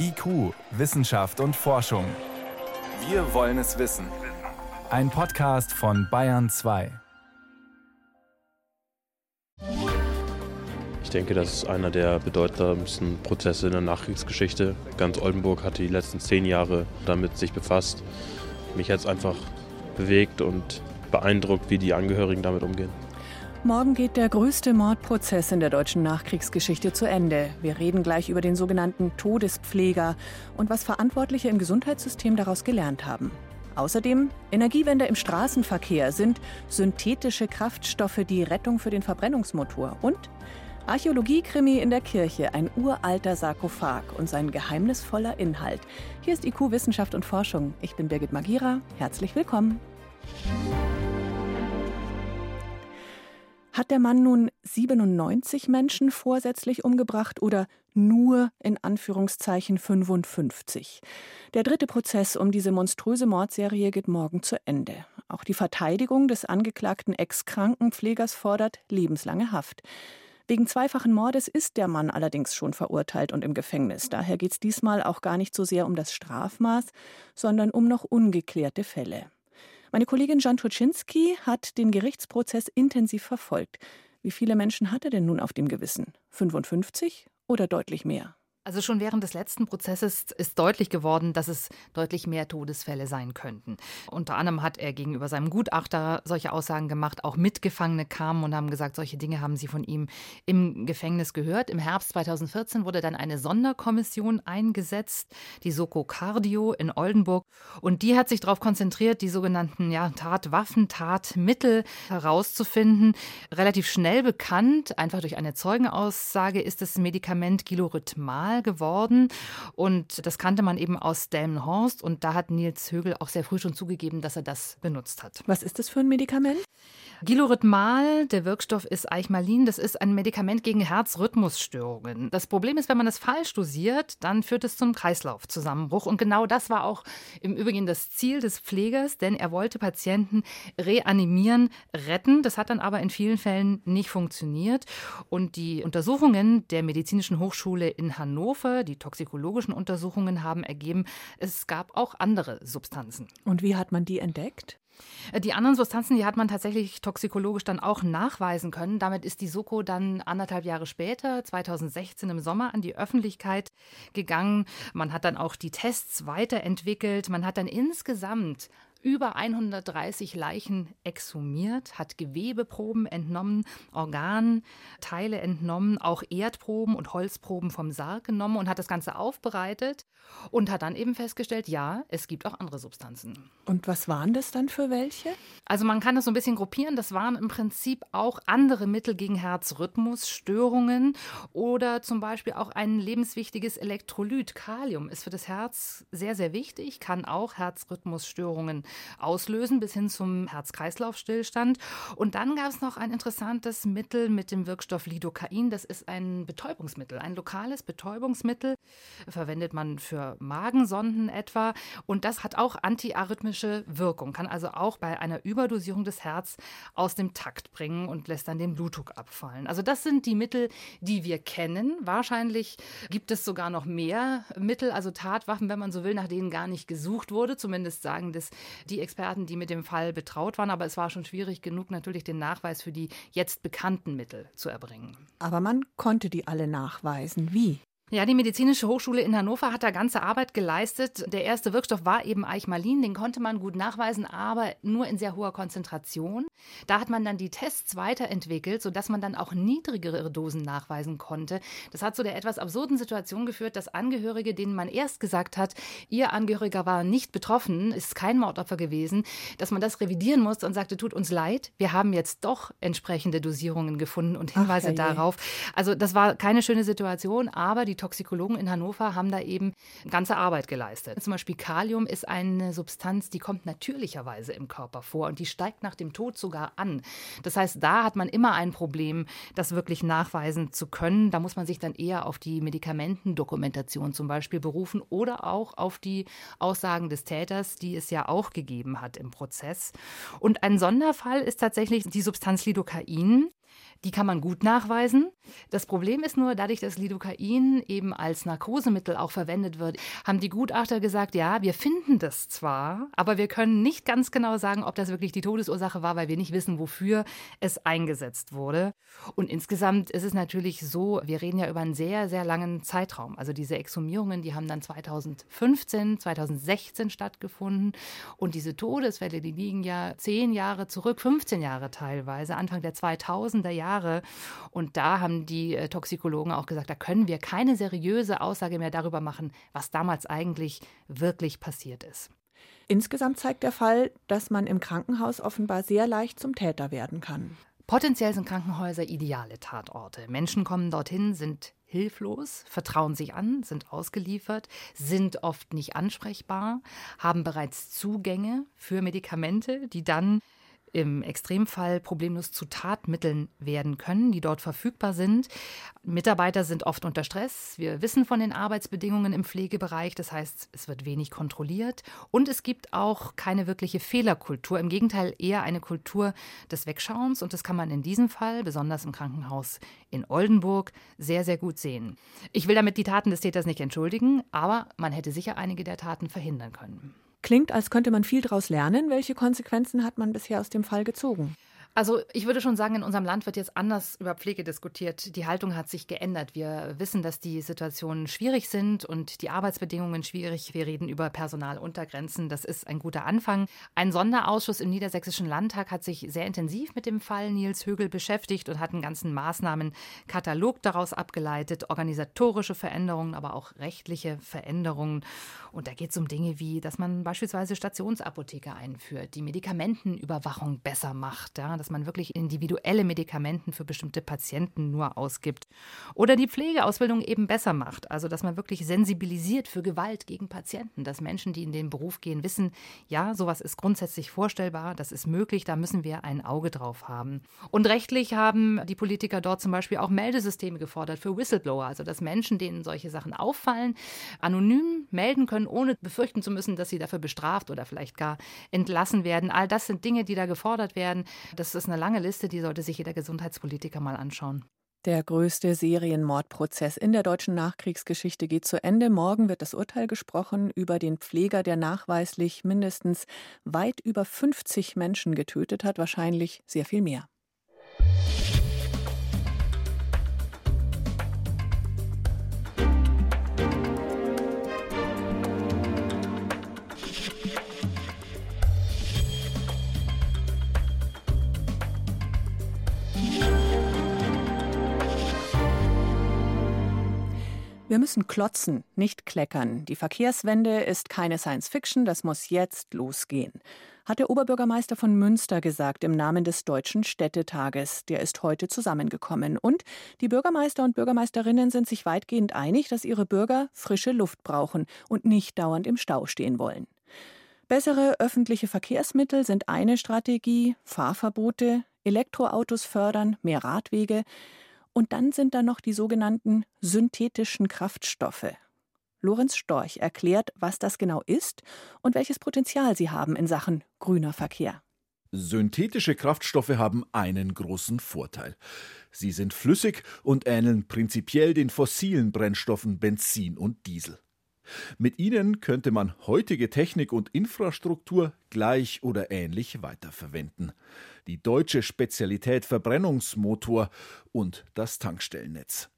IQ, Wissenschaft und Forschung. Wir wollen es wissen. Ein Podcast von Bayern 2. Ich denke, das ist einer der bedeutsamsten Prozesse in der Nachkriegsgeschichte. Ganz Oldenburg hat die letzten zehn Jahre damit sich befasst. Mich hat es einfach bewegt und beeindruckt, wie die Angehörigen damit umgehen. Morgen geht der größte Mordprozess in der deutschen Nachkriegsgeschichte zu Ende. Wir reden gleich über den sogenannten Todespfleger und was Verantwortliche im Gesundheitssystem daraus gelernt haben. Außerdem Energiewende im Straßenverkehr sind synthetische Kraftstoffe die Rettung für den Verbrennungsmotor und Archäologie-Krimi in der Kirche, ein uralter Sarkophag und sein geheimnisvoller Inhalt. Hier ist IQ Wissenschaft und Forschung. Ich bin Birgit Magira. Herzlich willkommen. Hat der Mann nun 97 Menschen vorsätzlich umgebracht oder nur in Anführungszeichen 55? Der dritte Prozess um diese monströse Mordserie geht morgen zu Ende. Auch die Verteidigung des angeklagten Ex-Krankenpflegers fordert lebenslange Haft. Wegen zweifachen Mordes ist der Mann allerdings schon verurteilt und im Gefängnis. Daher geht es diesmal auch gar nicht so sehr um das Strafmaß, sondern um noch ungeklärte Fälle. Meine Kollegin Jan Turczynski hat den Gerichtsprozess intensiv verfolgt. Wie viele Menschen hat er denn nun auf dem Gewissen? 55 oder deutlich mehr? Also schon während des letzten Prozesses ist deutlich geworden, dass es deutlich mehr Todesfälle sein könnten. Unter anderem hat er gegenüber seinem Gutachter solche Aussagen gemacht. Auch Mitgefangene kamen und haben gesagt, solche Dinge haben sie von ihm im Gefängnis gehört. Im Herbst 2014 wurde dann eine Sonderkommission eingesetzt, die Soko Cardio in Oldenburg. Und die hat sich darauf konzentriert, die sogenannten ja, Tatwaffen, Tatmittel herauszufinden. Relativ schnell bekannt, einfach durch eine Zeugenaussage, ist das Medikament Gilorhythmal geworden. Und das kannte man eben aus Delmenhorst. Und da hat Nils Högel auch sehr früh schon zugegeben, dass er das benutzt hat. Was ist das für ein Medikament? Gilorhythmal, der Wirkstoff ist Eichmalin, das ist ein Medikament gegen Herzrhythmusstörungen. Das Problem ist, wenn man es falsch dosiert, dann führt es zum Kreislaufzusammenbruch. Und genau das war auch im Übrigen das Ziel des Pflegers, denn er wollte Patienten reanimieren, retten. Das hat dann aber in vielen Fällen nicht funktioniert. Und die Untersuchungen der Medizinischen Hochschule in Hannover, die toxikologischen Untersuchungen haben ergeben, es gab auch andere Substanzen. Und wie hat man die entdeckt? Äh, die anderen Substanzen, die hat man tatsächlich toxikologisch dann auch nachweisen können. Damit ist die Soko dann anderthalb Jahre später, 2016 im Sommer, an die Öffentlichkeit gegangen. Man hat dann auch die Tests weiterentwickelt. Man hat dann insgesamt über 130 Leichen exhumiert, hat Gewebeproben entnommen, Organteile entnommen, auch Erdproben und Holzproben vom Sarg genommen und hat das Ganze aufbereitet und hat dann eben festgestellt, ja, es gibt auch andere Substanzen. Und was waren das dann für welche? Also man kann das so ein bisschen gruppieren. Das waren im Prinzip auch andere Mittel gegen Herzrhythmusstörungen oder zum Beispiel auch ein lebenswichtiges Elektrolyt. Kalium ist für das Herz sehr, sehr wichtig, kann auch Herzrhythmusstörungen auslösen bis hin zum Herz-Kreislauf-Stillstand. Und dann gab es noch ein interessantes Mittel mit dem Wirkstoff Lidocain. Das ist ein Betäubungsmittel, ein lokales Betäubungsmittel. Verwendet man für Magensonden etwa. Und das hat auch antiarrhythmische Wirkung, kann also auch bei einer Überdosierung des Herz aus dem Takt bringen und lässt dann den Blutdruck abfallen. Also das sind die Mittel, die wir kennen. Wahrscheinlich gibt es sogar noch mehr Mittel, also Tatwaffen, wenn man so will, nach denen gar nicht gesucht wurde. Zumindest sagen das die Experten, die mit dem Fall betraut waren. Aber es war schon schwierig genug, natürlich den Nachweis für die jetzt bekannten Mittel zu erbringen. Aber man konnte die alle nachweisen. Wie? Ja, die Medizinische Hochschule in Hannover hat da ganze Arbeit geleistet. Der erste Wirkstoff war eben Eichmalin, den konnte man gut nachweisen, aber nur in sehr hoher Konzentration. Da hat man dann die Tests weiterentwickelt, sodass man dann auch niedrigere Dosen nachweisen konnte. Das hat zu der etwas absurden Situation geführt, dass Angehörige, denen man erst gesagt hat, ihr Angehöriger war nicht betroffen, ist kein Mordopfer gewesen, dass man das revidieren musste und sagte, tut uns leid, wir haben jetzt doch entsprechende Dosierungen gefunden und Hinweise Ach, darauf. Also das war keine schöne Situation, aber die Toxikologen in Hannover haben da eben ganze Arbeit geleistet. Zum Beispiel Kalium ist eine Substanz, die kommt natürlicherweise im Körper vor und die steigt nach dem Tod sogar an. Das heißt, da hat man immer ein Problem, das wirklich nachweisen zu können. Da muss man sich dann eher auf die Medikamentendokumentation zum Beispiel berufen oder auch auf die Aussagen des Täters, die es ja auch gegeben hat im Prozess. Und ein Sonderfall ist tatsächlich die Substanz Lidocain. Die kann man gut nachweisen. Das Problem ist nur, dadurch, dass Lidocain eben als Narkosemittel auch verwendet wird, haben die Gutachter gesagt, ja, wir finden das zwar, aber wir können nicht ganz genau sagen, ob das wirklich die Todesursache war, weil wir nicht wissen, wofür es eingesetzt wurde. Und insgesamt ist es natürlich so, wir reden ja über einen sehr, sehr langen Zeitraum. Also diese Exhumierungen, die haben dann 2015, 2016 stattgefunden. Und diese Todesfälle, die liegen ja zehn Jahre zurück, 15 Jahre teilweise, Anfang der 2000er Jahre. Jahre. Und da haben die äh, Toxikologen auch gesagt, da können wir keine seriöse Aussage mehr darüber machen, was damals eigentlich wirklich passiert ist. Insgesamt zeigt der Fall, dass man im Krankenhaus offenbar sehr leicht zum Täter werden kann. Potenziell sind Krankenhäuser ideale Tatorte. Menschen kommen dorthin, sind hilflos, vertrauen sich an, sind ausgeliefert, sind oft nicht ansprechbar, haben bereits Zugänge für Medikamente, die dann im Extremfall problemlos zu Tatmitteln werden können, die dort verfügbar sind. Mitarbeiter sind oft unter Stress. Wir wissen von den Arbeitsbedingungen im Pflegebereich. Das heißt, es wird wenig kontrolliert. Und es gibt auch keine wirkliche Fehlerkultur. Im Gegenteil, eher eine Kultur des Wegschauens. Und das kann man in diesem Fall, besonders im Krankenhaus in Oldenburg, sehr, sehr gut sehen. Ich will damit die Taten des Täters nicht entschuldigen, aber man hätte sicher einige der Taten verhindern können. Klingt, als könnte man viel daraus lernen. Welche Konsequenzen hat man bisher aus dem Fall gezogen? Also ich würde schon sagen, in unserem Land wird jetzt anders über Pflege diskutiert. Die Haltung hat sich geändert. Wir wissen, dass die Situationen schwierig sind und die Arbeitsbedingungen schwierig. Wir reden über Personaluntergrenzen. Das ist ein guter Anfang. Ein Sonderausschuss im Niedersächsischen Landtag hat sich sehr intensiv mit dem Fall Nils Högel beschäftigt und hat einen ganzen Maßnahmenkatalog daraus abgeleitet. Organisatorische Veränderungen, aber auch rechtliche Veränderungen. Und da geht es um Dinge wie, dass man beispielsweise Stationsapotheke einführt, die Medikamentenüberwachung besser macht. Ja, dass man wirklich individuelle Medikamenten für bestimmte Patienten nur ausgibt. Oder die Pflegeausbildung eben besser macht. Also, dass man wirklich sensibilisiert für Gewalt gegen Patienten. Dass Menschen, die in den Beruf gehen, wissen, ja, sowas ist grundsätzlich vorstellbar, das ist möglich, da müssen wir ein Auge drauf haben. Und rechtlich haben die Politiker dort zum Beispiel auch Meldesysteme gefordert für Whistleblower. Also, dass Menschen, denen solche Sachen auffallen, anonym melden können, ohne befürchten zu müssen, dass sie dafür bestraft oder vielleicht gar entlassen werden. All das sind Dinge, die da gefordert werden. Das das ist eine lange Liste, die sollte sich jeder Gesundheitspolitiker mal anschauen. Der größte Serienmordprozess in der deutschen Nachkriegsgeschichte geht zu Ende. Morgen wird das Urteil gesprochen über den Pfleger, der nachweislich mindestens weit über 50 Menschen getötet hat, wahrscheinlich sehr viel mehr. Wir müssen klotzen, nicht kleckern. Die Verkehrswende ist keine Science-Fiction, das muss jetzt losgehen, hat der Oberbürgermeister von Münster gesagt im Namen des Deutschen Städtetages. Der ist heute zusammengekommen. Und die Bürgermeister und Bürgermeisterinnen sind sich weitgehend einig, dass ihre Bürger frische Luft brauchen und nicht dauernd im Stau stehen wollen. Bessere öffentliche Verkehrsmittel sind eine Strategie, Fahrverbote, Elektroautos fördern, mehr Radwege. Und dann sind da noch die sogenannten synthetischen Kraftstoffe. Lorenz Storch erklärt, was das genau ist und welches Potenzial sie haben in Sachen grüner Verkehr. Synthetische Kraftstoffe haben einen großen Vorteil. Sie sind flüssig und ähneln prinzipiell den fossilen Brennstoffen Benzin und Diesel. Mit ihnen könnte man heutige Technik und Infrastruktur gleich oder ähnlich weiterverwenden. Die deutsche Spezialität Verbrennungsmotor und das Tankstellennetz.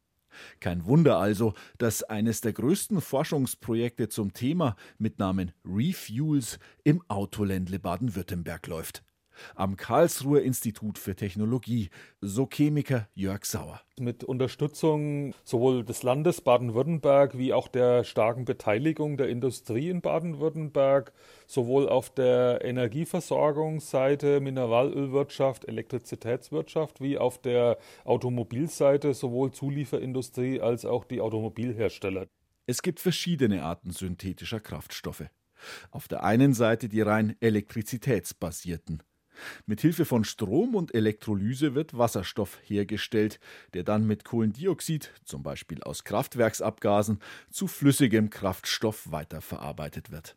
Kein Wunder also, dass eines der größten Forschungsprojekte zum Thema mit Namen Refuels im Autoländle Baden-Württemberg läuft am Karlsruher Institut für Technologie, so Chemiker Jörg Sauer. Mit Unterstützung sowohl des Landes Baden-Württemberg wie auch der starken Beteiligung der Industrie in Baden-Württemberg, sowohl auf der Energieversorgungsseite, Mineralölwirtschaft, Elektrizitätswirtschaft, wie auf der Automobilseite, sowohl Zulieferindustrie als auch die Automobilhersteller. Es gibt verschiedene Arten synthetischer Kraftstoffe. Auf der einen Seite die rein elektrizitätsbasierten, mit Hilfe von Strom und Elektrolyse wird Wasserstoff hergestellt, der dann mit Kohlendioxid, zum Beispiel aus Kraftwerksabgasen, zu flüssigem Kraftstoff weiterverarbeitet wird.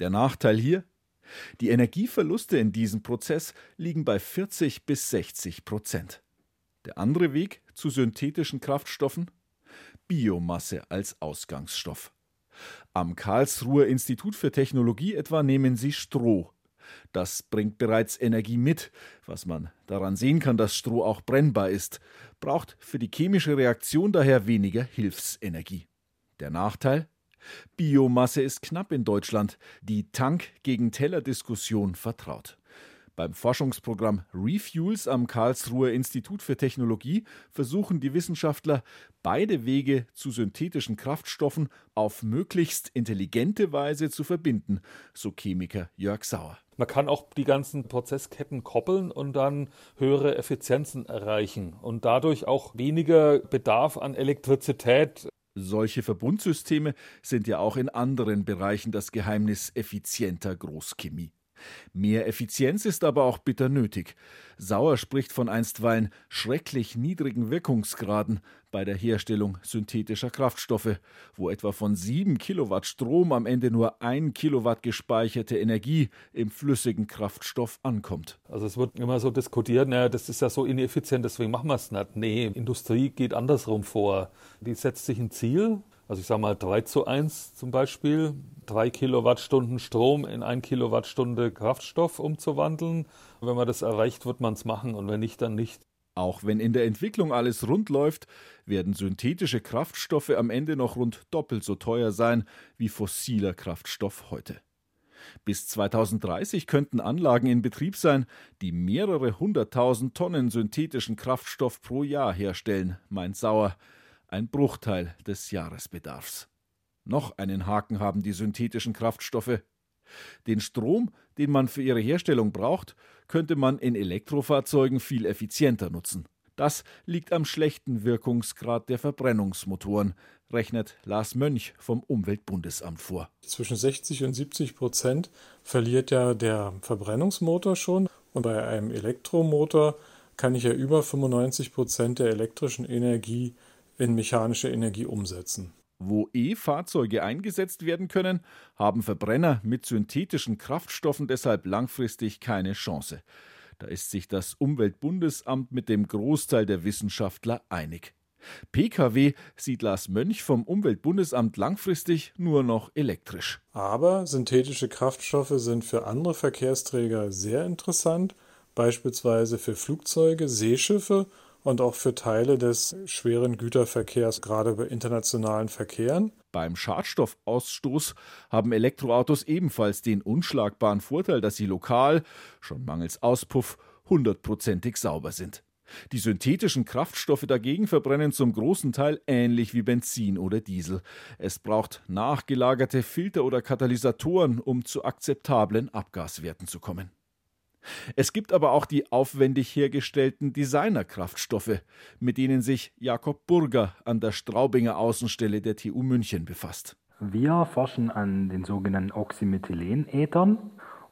Der Nachteil hier? Die Energieverluste in diesem Prozess liegen bei 40 bis 60 Prozent. Der andere Weg zu synthetischen Kraftstoffen? Biomasse als Ausgangsstoff. Am Karlsruher Institut für Technologie etwa nehmen sie Stroh. Das bringt bereits Energie mit, was man daran sehen kann, dass Stroh auch brennbar ist, braucht für die chemische Reaktion daher weniger Hilfsenergie. Der Nachteil? Biomasse ist knapp in Deutschland, die Tank-gegen-Teller-Diskussion vertraut. Beim Forschungsprogramm Refuels am Karlsruher Institut für Technologie versuchen die Wissenschaftler, beide Wege zu synthetischen Kraftstoffen auf möglichst intelligente Weise zu verbinden, so Chemiker Jörg Sauer. Man kann auch die ganzen Prozessketten koppeln und dann höhere Effizienzen erreichen und dadurch auch weniger Bedarf an Elektrizität solche Verbundsysteme sind ja auch in anderen Bereichen das Geheimnis effizienter Großchemie. Mehr Effizienz ist aber auch bitter nötig. Sauer spricht von einstweilen schrecklich niedrigen Wirkungsgraden bei der Herstellung synthetischer Kraftstoffe, wo etwa von 7 Kilowatt Strom am Ende nur ein Kilowatt gespeicherte Energie im flüssigen Kraftstoff ankommt. Also es wird immer so diskutiert, naja, das ist ja so ineffizient, deswegen machen wir es nicht. Nee, Industrie geht andersrum vor. Die setzt sich ein Ziel, also ich sage mal 3 zu 1 zum Beispiel, 3 Kilowattstunden Strom in 1 Kilowattstunde Kraftstoff umzuwandeln. Wenn man das erreicht, wird man es machen und wenn nicht, dann nicht. Auch wenn in der Entwicklung alles rund läuft, werden synthetische Kraftstoffe am Ende noch rund doppelt so teuer sein wie fossiler Kraftstoff heute. Bis 2030 könnten Anlagen in Betrieb sein, die mehrere hunderttausend Tonnen synthetischen Kraftstoff pro Jahr herstellen, meint Sauer ein Bruchteil des Jahresbedarfs. Noch einen Haken haben die synthetischen Kraftstoffe. Den Strom, den man für ihre Herstellung braucht, könnte man in Elektrofahrzeugen viel effizienter nutzen. Das liegt am schlechten Wirkungsgrad der Verbrennungsmotoren, rechnet Lars Mönch vom Umweltbundesamt vor. Zwischen 60 und 70 Prozent verliert ja der Verbrennungsmotor schon. Und bei einem Elektromotor kann ich ja über 95 Prozent der elektrischen Energie in mechanische Energie umsetzen. Wo E-Fahrzeuge eingesetzt werden können, haben Verbrenner mit synthetischen Kraftstoffen deshalb langfristig keine Chance. Da ist sich das Umweltbundesamt mit dem Großteil der Wissenschaftler einig. Pkw sieht Lars Mönch vom Umweltbundesamt langfristig nur noch elektrisch. Aber synthetische Kraftstoffe sind für andere Verkehrsträger sehr interessant, beispielsweise für Flugzeuge, Seeschiffe und auch für Teile des schweren Güterverkehrs, gerade bei internationalen Verkehren. Beim Schadstoffausstoß haben Elektroautos ebenfalls den unschlagbaren Vorteil, dass sie lokal, schon mangels Auspuff, hundertprozentig sauber sind. Die synthetischen Kraftstoffe dagegen verbrennen zum großen Teil ähnlich wie Benzin oder Diesel. Es braucht nachgelagerte Filter oder Katalysatoren, um zu akzeptablen Abgaswerten zu kommen. Es gibt aber auch die aufwendig hergestellten Designerkraftstoffe, mit denen sich Jakob Burger an der Straubinger Außenstelle der TU München befasst. Wir forschen an den sogenannten Oxymethylenäthern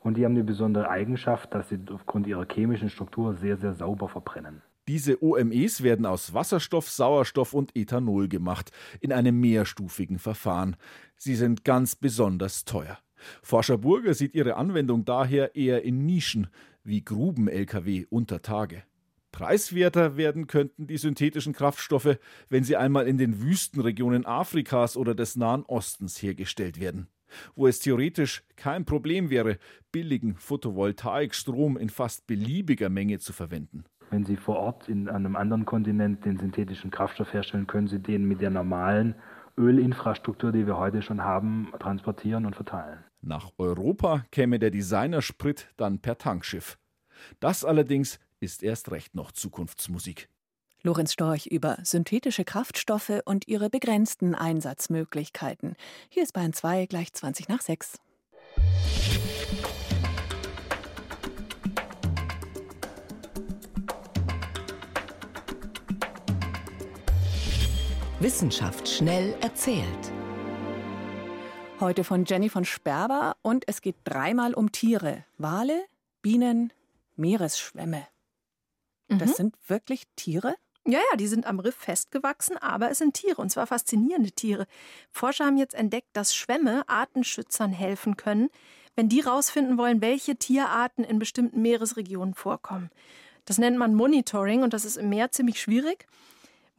und die haben die besondere Eigenschaft, dass sie aufgrund ihrer chemischen Struktur sehr, sehr sauber verbrennen. Diese OMEs werden aus Wasserstoff, Sauerstoff und Ethanol gemacht, in einem mehrstufigen Verfahren. Sie sind ganz besonders teuer. Forscher Burger sieht ihre Anwendung daher eher in Nischen wie Gruben-Lkw unter Tage. Preiswerter werden könnten die synthetischen Kraftstoffe, wenn sie einmal in den Wüstenregionen Afrikas oder des Nahen Ostens hergestellt werden, wo es theoretisch kein Problem wäre, billigen Photovoltaikstrom in fast beliebiger Menge zu verwenden. Wenn Sie vor Ort in einem anderen Kontinent den synthetischen Kraftstoff herstellen, können Sie den mit der normalen Ölinfrastruktur, die wir heute schon haben, transportieren und verteilen. Nach Europa käme der Designersprit dann per Tankschiff. Das allerdings ist erst recht noch Zukunftsmusik. Lorenz Storch über synthetische Kraftstoffe und ihre begrenzten Einsatzmöglichkeiten. Hier ist Bayern 2 gleich 20 nach 6. Wissenschaft schnell erzählt. Heute von Jenny von Sperber und es geht dreimal um Tiere. Wale, Bienen, Meeresschwämme. Mhm. Das sind wirklich Tiere? Ja, ja, die sind am Riff festgewachsen, aber es sind Tiere, und zwar faszinierende Tiere. Forscher haben jetzt entdeckt, dass Schwämme Artenschützern helfen können, wenn die herausfinden wollen, welche Tierarten in bestimmten Meeresregionen vorkommen. Das nennt man Monitoring und das ist im Meer ziemlich schwierig.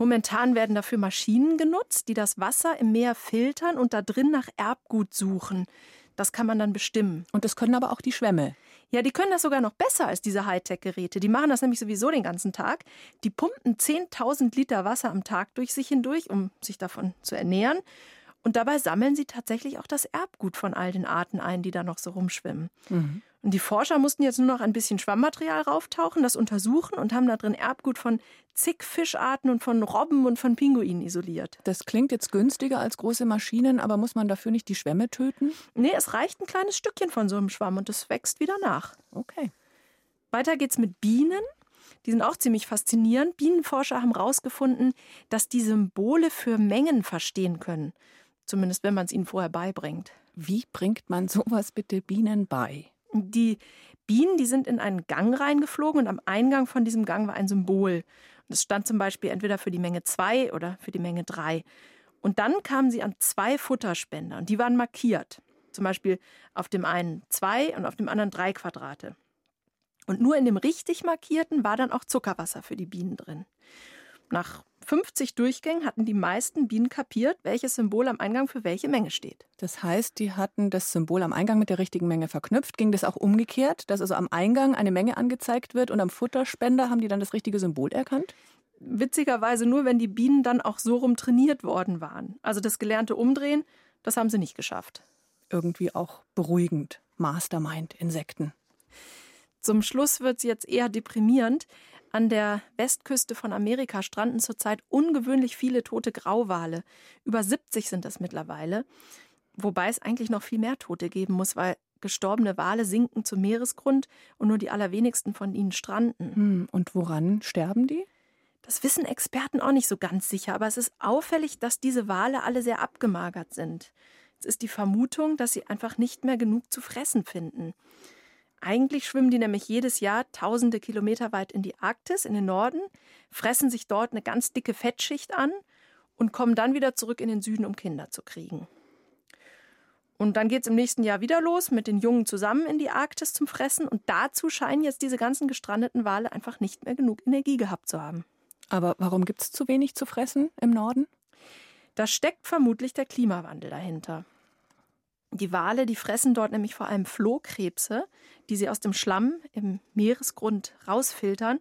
Momentan werden dafür Maschinen genutzt, die das Wasser im Meer filtern und da drin nach Erbgut suchen. Das kann man dann bestimmen. Und das können aber auch die Schwämme. Ja, die können das sogar noch besser als diese Hightech-Geräte. Die machen das nämlich sowieso den ganzen Tag. Die pumpen 10.000 Liter Wasser am Tag durch sich hindurch, um sich davon zu ernähren. Und dabei sammeln sie tatsächlich auch das Erbgut von all den Arten ein, die da noch so rumschwimmen. Mhm. Und die Forscher mussten jetzt nur noch ein bisschen Schwammmaterial rauftauchen, das untersuchen und haben da drin Erbgut von zig Fischarten und von Robben und von Pinguinen isoliert. Das klingt jetzt günstiger als große Maschinen, aber muss man dafür nicht die Schwämme töten? Nee, es reicht ein kleines Stückchen von so einem Schwamm und es wächst wieder nach. Okay. Weiter geht's mit Bienen. Die sind auch ziemlich faszinierend. Bienenforscher haben herausgefunden, dass die Symbole für Mengen verstehen können. Zumindest wenn man es ihnen vorher beibringt. Wie bringt man sowas bitte Bienen bei? Die Bienen, die sind in einen Gang reingeflogen und am Eingang von diesem Gang war ein Symbol. Das stand zum Beispiel entweder für die Menge 2 oder für die Menge 3. Und dann kamen sie an zwei Futterspender und die waren markiert. Zum Beispiel auf dem einen zwei und auf dem anderen drei Quadrate. Und nur in dem richtig markierten war dann auch Zuckerwasser für die Bienen drin. Nach 50 Durchgängen hatten die meisten Bienen kapiert, welches Symbol am Eingang für welche Menge steht. Das heißt, die hatten das Symbol am Eingang mit der richtigen Menge verknüpft. Ging das auch umgekehrt, dass also am Eingang eine Menge angezeigt wird und am Futterspender haben die dann das richtige Symbol erkannt? Witzigerweise nur, wenn die Bienen dann auch so rum trainiert worden waren. Also das gelernte Umdrehen, das haben sie nicht geschafft. Irgendwie auch beruhigend. Mastermind, Insekten. Zum Schluss wird es jetzt eher deprimierend. An der Westküste von Amerika stranden zurzeit ungewöhnlich viele tote Grauwale. Über 70 sind es mittlerweile. Wobei es eigentlich noch viel mehr Tote geben muss, weil gestorbene Wale sinken zum Meeresgrund und nur die allerwenigsten von ihnen stranden. Hm, und woran sterben die? Das wissen Experten auch nicht so ganz sicher, aber es ist auffällig, dass diese Wale alle sehr abgemagert sind. Es ist die Vermutung, dass sie einfach nicht mehr genug zu fressen finden. Eigentlich schwimmen die nämlich jedes Jahr tausende Kilometer weit in die Arktis, in den Norden, fressen sich dort eine ganz dicke Fettschicht an und kommen dann wieder zurück in den Süden, um Kinder zu kriegen. Und dann geht es im nächsten Jahr wieder los mit den Jungen zusammen in die Arktis zum Fressen. Und dazu scheinen jetzt diese ganzen gestrandeten Wale einfach nicht mehr genug Energie gehabt zu haben. Aber warum gibt es zu wenig zu fressen im Norden? Da steckt vermutlich der Klimawandel dahinter. Die Wale, die fressen dort nämlich vor allem Flohkrebse, die sie aus dem Schlamm im Meeresgrund rausfiltern.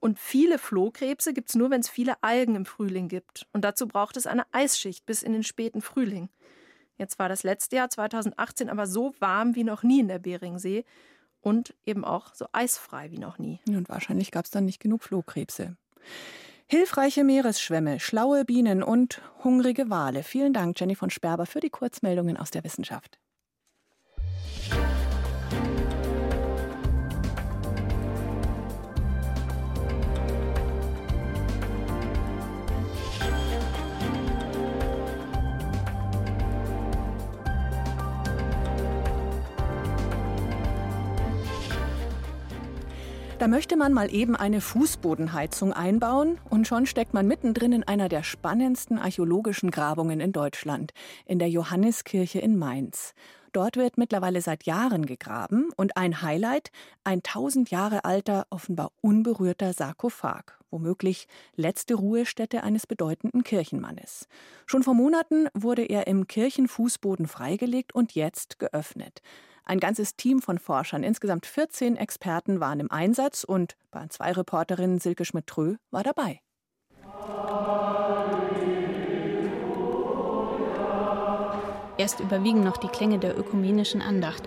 Und viele Flohkrebse gibt es nur, wenn es viele Algen im Frühling gibt. Und dazu braucht es eine Eisschicht bis in den späten Frühling. Jetzt war das letzte Jahr 2018 aber so warm wie noch nie in der Beringsee und eben auch so eisfrei wie noch nie. Und wahrscheinlich gab es dann nicht genug Flohkrebse. Hilfreiche Meeresschwämme, schlaue Bienen und hungrige Wale. Vielen Dank, Jenny von Sperber, für die Kurzmeldungen aus der Wissenschaft. Da möchte man mal eben eine Fußbodenheizung einbauen und schon steckt man mittendrin in einer der spannendsten archäologischen Grabungen in Deutschland, in der Johanneskirche in Mainz. Dort wird mittlerweile seit Jahren gegraben und ein Highlight, ein tausend Jahre alter, offenbar unberührter Sarkophag, womöglich letzte Ruhestätte eines bedeutenden Kirchenmannes. Schon vor Monaten wurde er im Kirchenfußboden freigelegt und jetzt geöffnet. Ein ganzes Team von Forschern, insgesamt 14 Experten waren im Einsatz und Bahn 2 Reporterin Silke Schmidt-Trö war dabei. Erst überwiegen noch die Klänge der ökumenischen Andacht.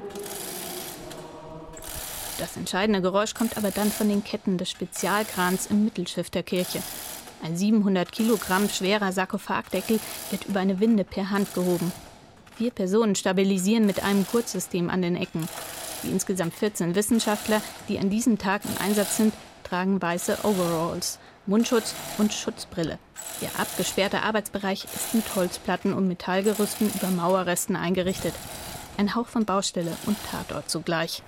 Das entscheidende Geräusch kommt aber dann von den Ketten des Spezialkrans im Mittelschiff der Kirche. Ein 700 Kilogramm schwerer Sarkophagdeckel wird über eine Winde per Hand gehoben. Vier Personen stabilisieren mit einem Kurzsystem an den Ecken. Die insgesamt 14 Wissenschaftler, die an diesem Tag im Einsatz sind, tragen weiße Overalls, Mundschutz und Schutzbrille. Der abgesperrte Arbeitsbereich ist mit Holzplatten und Metallgerüsten über Mauerresten eingerichtet. Ein Hauch von Baustelle und Tatort zugleich.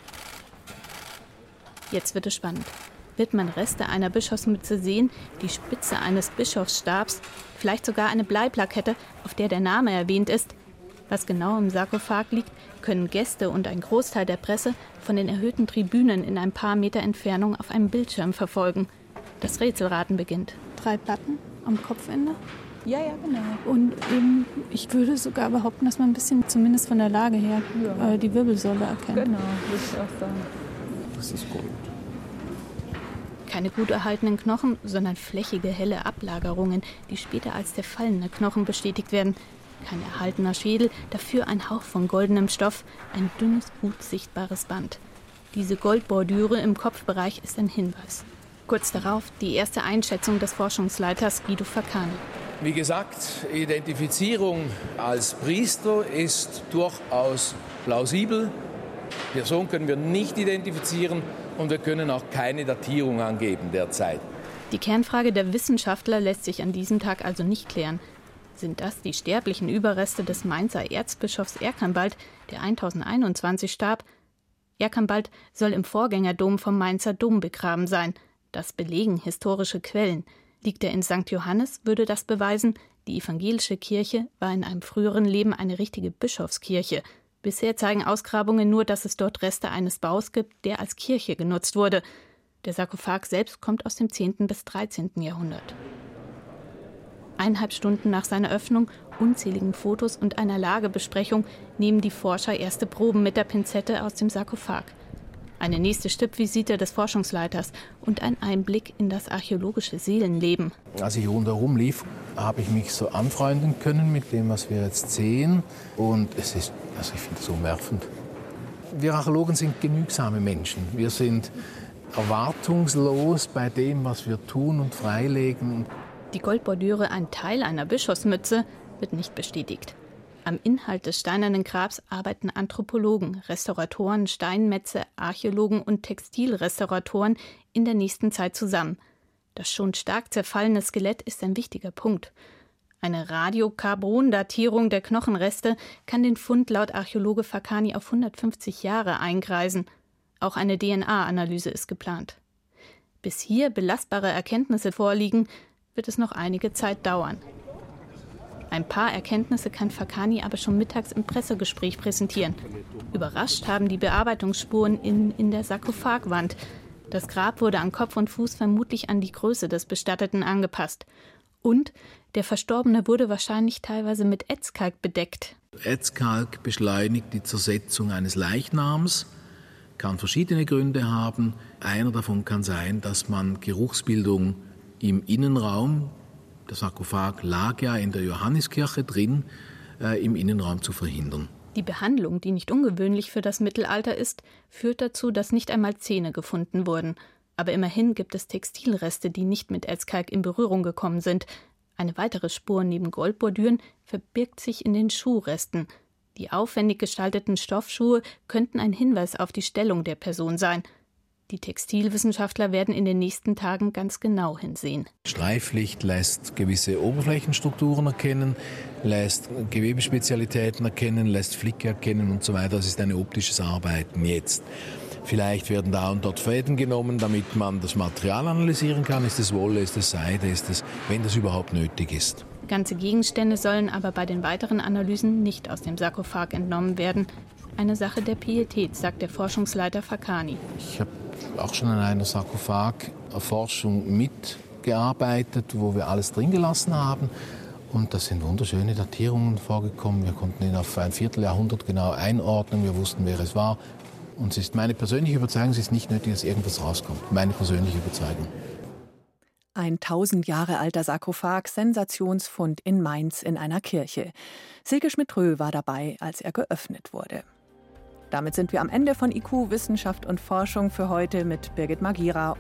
Jetzt wird es spannend. Wird man Reste einer Bischofsmütze sehen, die Spitze eines Bischofsstabs, vielleicht sogar eine Bleiplakette, auf der der Name erwähnt ist, Was genau im Sarkophag liegt, können Gäste und ein Großteil der Presse von den erhöhten Tribünen in ein paar Meter Entfernung auf einem Bildschirm verfolgen. Das Rätselraten beginnt. Drei Platten am Kopfende. Ja, ja, genau. Und eben, ich würde sogar behaupten, dass man ein bisschen, zumindest von der Lage her, ja. äh, die Wirbelsäule erkennt. Genau, würde ich auch sagen. Das ist gut. Keine gut erhaltenen Knochen, sondern flächige, helle Ablagerungen, die später als der fallende Knochen bestätigt werden. Kein erhaltener Schädel, dafür ein Hauch von goldenem Stoff, ein dünnes, gut sichtbares Band. Diese Goldbordüre im Kopfbereich ist ein Hinweis. Kurz darauf die erste Einschätzung des Forschungsleiters Guido Facani. Wie gesagt, Identifizierung als Priester ist durchaus plausibel. Person können wir nicht identifizieren und wir können auch keine Datierung angeben derzeit. Die Kernfrage der Wissenschaftler lässt sich an diesem Tag also nicht klären. Sind das die sterblichen Überreste des Mainzer Erzbischofs Erkanbald, der 1021 starb? Erkanbald soll im Vorgängerdom vom Mainzer Dom begraben sein. Das belegen historische Quellen. Liegt er in St. Johannes, würde das beweisen, die evangelische Kirche war in einem früheren Leben eine richtige Bischofskirche. Bisher zeigen Ausgrabungen nur, dass es dort Reste eines Baus gibt, der als Kirche genutzt wurde. Der Sarkophag selbst kommt aus dem 10. bis 13. Jahrhundert. Eineinhalb Stunden nach seiner Öffnung, unzähligen Fotos und einer Lagebesprechung nehmen die Forscher erste Proben mit der Pinzette aus dem Sarkophag. Eine nächste Stippvisite des Forschungsleiters und ein Einblick in das archäologische Seelenleben. Als ich rundherum lief, habe ich mich so anfreunden können mit dem, was wir jetzt sehen. Und es ist, also ich finde es umwerfend. Wir Archäologen sind genügsame Menschen. Wir sind erwartungslos bei dem, was wir tun und freilegen. Die Goldbordüre, ein Teil einer Bischofsmütze, wird nicht bestätigt. Am Inhalt des steinernen Grabs arbeiten Anthropologen, Restauratoren, Steinmetze, Archäologen und Textilrestauratoren in der nächsten Zeit zusammen. Das schon stark zerfallene Skelett ist ein wichtiger Punkt. Eine Radiokarbon-Datierung der Knochenreste kann den Fund laut Archäologe Fakani auf 150 Jahre eingreisen. Auch eine DNA-Analyse ist geplant. Bis hier belastbare Erkenntnisse vorliegen, wird es noch einige Zeit dauern. Ein paar Erkenntnisse kann Fakani aber schon mittags im Pressegespräch präsentieren. Überrascht haben die Bearbeitungsspuren in, in der Sarkophagwand. Das Grab wurde an Kopf und Fuß vermutlich an die Größe des Bestatteten angepasst. Und der Verstorbene wurde wahrscheinlich teilweise mit Ätzkalk bedeckt. Ätzkalk beschleunigt die Zersetzung eines Leichnams, kann verschiedene Gründe haben. Einer davon kann sein, dass man Geruchsbildung im Innenraum der Sarkophag lag ja in der Johanniskirche drin, äh, im Innenraum zu verhindern. Die Behandlung, die nicht ungewöhnlich für das Mittelalter ist, führt dazu, dass nicht einmal Zähne gefunden wurden. Aber immerhin gibt es Textilreste, die nicht mit Erzkalk in Berührung gekommen sind. Eine weitere Spur neben Goldbordüren verbirgt sich in den Schuhresten. Die aufwendig gestalteten Stoffschuhe könnten ein Hinweis auf die Stellung der Person sein – die Textilwissenschaftler werden in den nächsten Tagen ganz genau hinsehen. Streiflicht lässt gewisse Oberflächenstrukturen erkennen, lässt Gewebespezialitäten erkennen, lässt Flicke erkennen und so weiter. Das ist ein optisches Arbeiten jetzt. Vielleicht werden da und dort Fäden genommen, damit man das Material analysieren kann. Ist es Wolle, ist es Seide, ist es, wenn das überhaupt nötig ist. Ganze Gegenstände sollen aber bei den weiteren Analysen nicht aus dem Sarkophag entnommen werden. Eine Sache der Pietät, sagt der Forschungsleiter Fakani. Ich habe auch schon an einer Sarkophagerforschung mitgearbeitet, wo wir alles drin gelassen haben. Und da sind wunderschöne Datierungen vorgekommen. Wir konnten ihn auf ein Vierteljahrhundert genau einordnen. Wir wussten, wer es war. Und es ist meine persönliche Überzeugung, es ist nicht nötig, dass irgendwas rauskommt. Meine persönliche Überzeugung. Ein tausend Jahre alter Sarkophag, Sensationsfund in Mainz in einer Kirche. Silke Schmidt-Rö war dabei, als er geöffnet wurde. Damit sind wir am Ende von IQ Wissenschaft und Forschung für heute mit Birgit Magira